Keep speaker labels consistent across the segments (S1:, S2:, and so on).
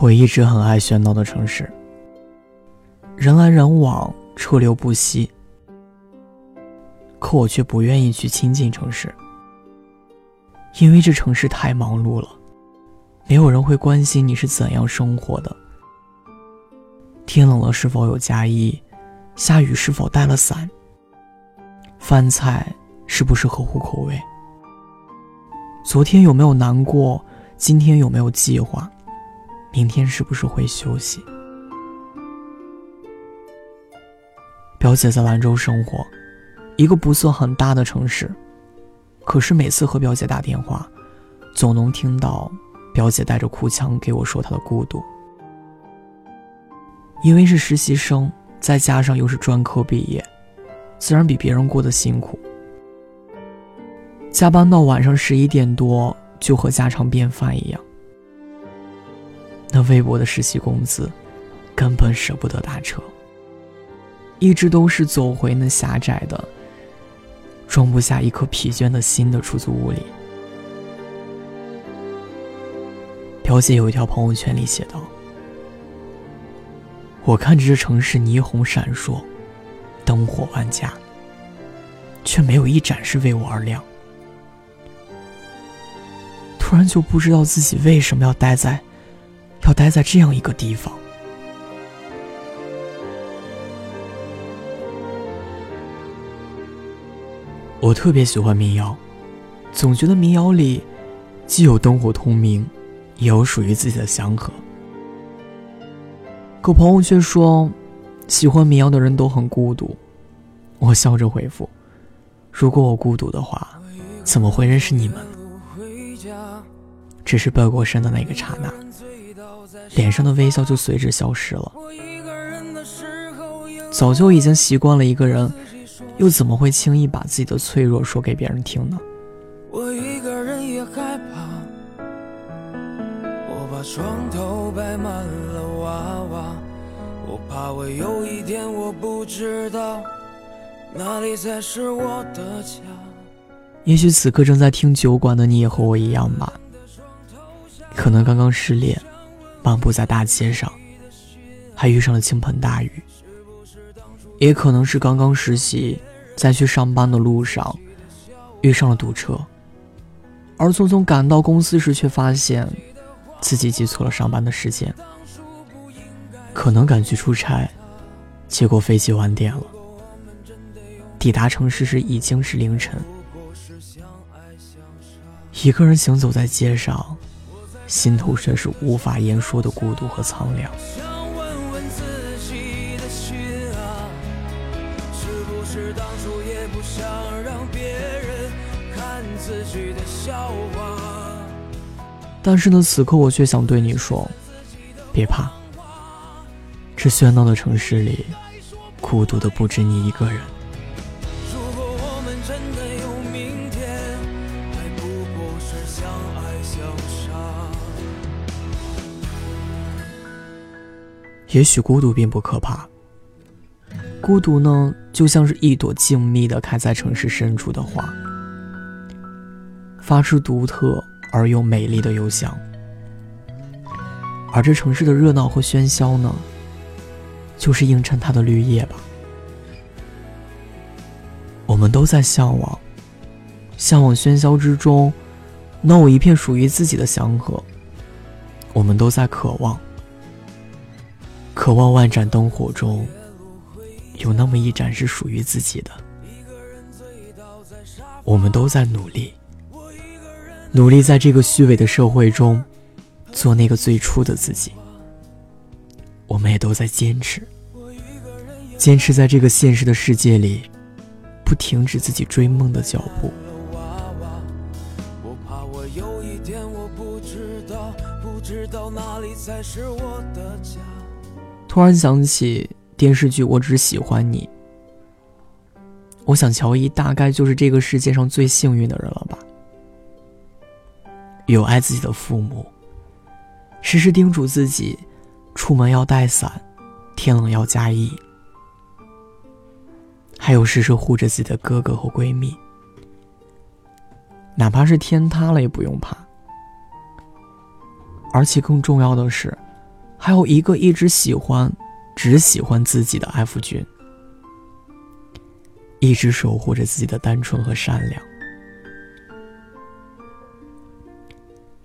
S1: 我一直很爱喧闹的城市，人来人往，车流不息。可我却不愿意去亲近城市，因为这城市太忙碌了，没有人会关心你是怎样生活的。天冷了是否有加衣，下雨是否带了伞，饭菜是不是合乎口味，昨天有没有难过，今天有没有计划。明天是不是会休息？表姐在兰州生活，一个不算很大的城市，可是每次和表姐打电话，总能听到表姐带着哭腔给我说她的孤独。因为是实习生，再加上又是专科毕业，自然比别人过得辛苦，加班到晚上十一点多，就和家常便饭一样。那微薄的实习工资，根本舍不得打车。一直都是走回那狭窄的、装不下一颗疲倦的心的出租屋里。表姐有一条朋友圈里写道：“我看着这城市霓虹闪烁，灯火万家，却没有一盏是为我而亮。突然就不知道自己为什么要待在……”要待在这样一个地方。我特别喜欢民谣，总觉得民谣里既有灯火通明，也有属于自己的祥和。可朋友却说，喜欢民谣的人都很孤独。我笑着回复：“如果我孤独的话，怎么会认识你们？只是背过身的那个刹那。”脸上的微笑就随之消失了。早就已经习惯了一个人，又怎么会轻易把自己的脆弱说给别人听呢？我一个人也害怕。我把床头摆满了娃娃，我怕我有一天我不知道哪里才是我的家。也许此刻正在听酒馆的你也和我一样吧，可能刚刚失恋。漫步在大街上，还遇上了倾盆大雨。也可能是刚刚实习，在去上班的路上，遇上了堵车。而匆匆赶到公司时，却发现自己记错了上班的时间。可能赶去出差，结果飞机晚点了。抵达城市时已经是凌晨。一个人行走在街上。心头却是无法言说的孤独和苍凉。但是呢，此刻我却想对你说，别怕。这喧闹的城市里，孤独的不止你一个人。
S2: 如果我们真的有明天，还不过是相爱相杀
S1: 也许孤独并不可怕，孤独呢，就像是一朵静谧的开在城市深处的花，发出独特而又美丽的幽香。而这城市的热闹和喧嚣呢，就是映衬它的绿叶吧。我们都在向往，向往喧嚣之中能有一片属于自己的祥和。我们都在渴望。渴望万盏灯火中，有那么一盏是属于自己的。我们都在努力，努力在这个虚伪的社会中，做那个最初的自己。我们也都在坚持，坚持在这个现实的世界里，不停止自己追梦的脚步。知道哪里才是我的家突然想起电视剧《我只喜欢你》，我想乔伊大概就是这个世界上最幸运的人了吧。有爱自己的父母，时时叮嘱自己出门要带伞，天冷要加衣，还有时时护着自己的哥哥和闺蜜，哪怕是天塌了也不用怕。而且更重要的是。
S2: 还有一个一直喜欢、只喜欢自己的 F 君，一直守护着自己的单纯和善良。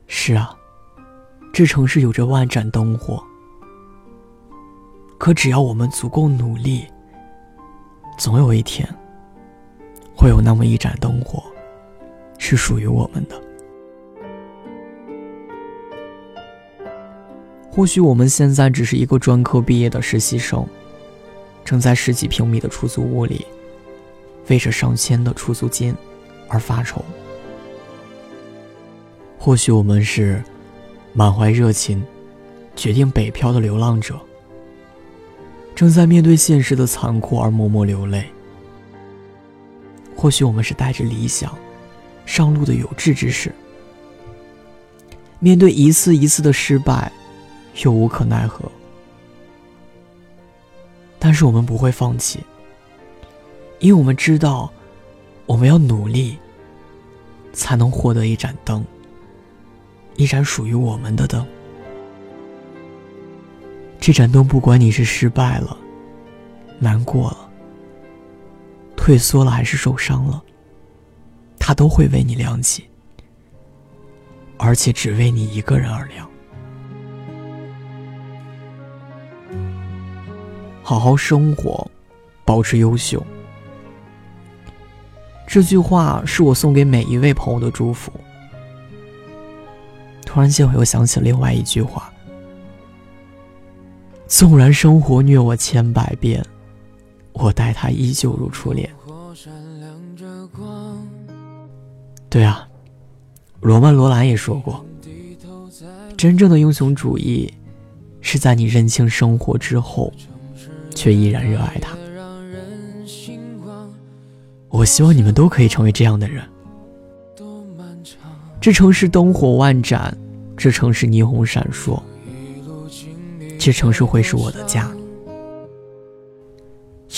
S2: 是啊，这城市有着万盏灯火，可只要我们足够努力，总有一天，会有那么一盏灯火，是属于我们的。或许我们现在只是一个专科毕业的实习生，正在十几平米的出租屋里，为着上千的出租金而发愁。或许我们是满怀热情，决定北漂的流浪者，正在面对现实的残酷而默默流泪。或许我们是带着理想，上路的有志之士，面对一次一次的失败。又无可奈何，但是我们不会放弃，因为我们知道，我们要努力，才能获得一盏灯，一盏属于我们的灯。这盏灯，不管你是失败了、难过了、退缩了，还是受伤了，它都会为你亮起，而且只为你一个人而亮。好好生活，保持优秀。这句话是我送给每一位朋友的祝福。突然间，我又想起了另外一句话：纵然生活虐我千百遍，我待他依旧如初恋。对啊，罗曼·罗兰也说过，真正的英雄主义，是在你认清生活之后。却依然热爱他。我希望你们都可以成为这样的人。这城市灯火万盏，这城市霓虹闪烁，这城市会是我的家，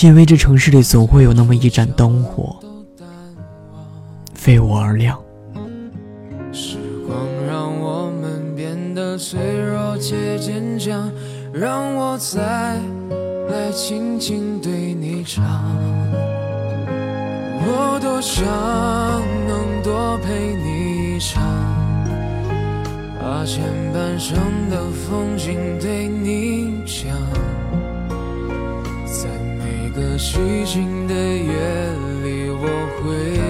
S2: 因为这城市里总会有那么一盏灯火，为我而亮。时光让我们变得脆弱且坚强，让我在。来轻轻对你唱，我多想能多陪你一场，把前半生的风景对你讲，在每个寂静的夜里，我会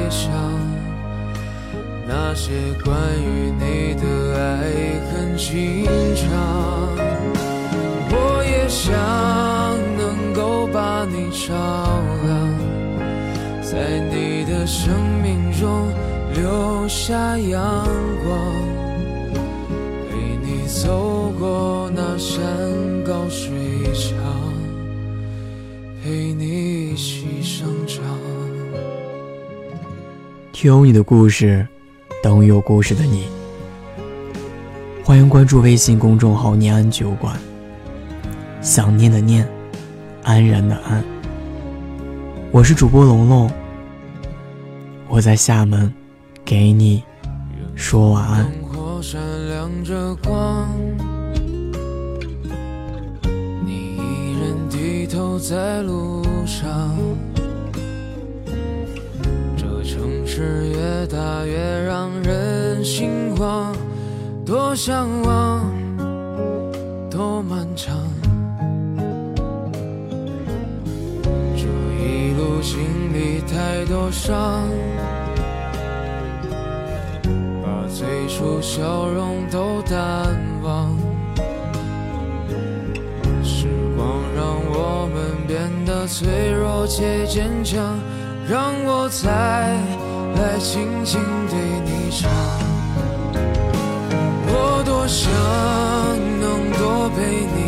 S2: 想那些关于你的爱恨情长，我也想。照亮，在你的生命中留下阳光，陪你走过那山高水长，陪你一起生长。听你的故事，等有故事的你。欢迎关注微信公众号“念安酒馆”，想念的念。安然的安，我是主播龙龙，我在厦门，给你说晚安。你一人低头在路上，这城市越大越让人心慌，多向往，多漫长。经历太多伤，把最初笑容都淡忘。时光让我们变得脆弱且坚强，让我再来轻轻对你唱。我多想能多陪你。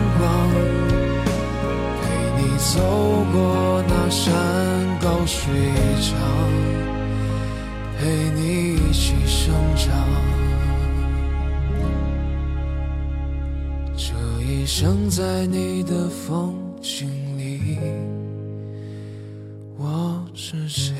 S2: 走过那山高水长陪你一起生长。这一生在你的风景里我是谁？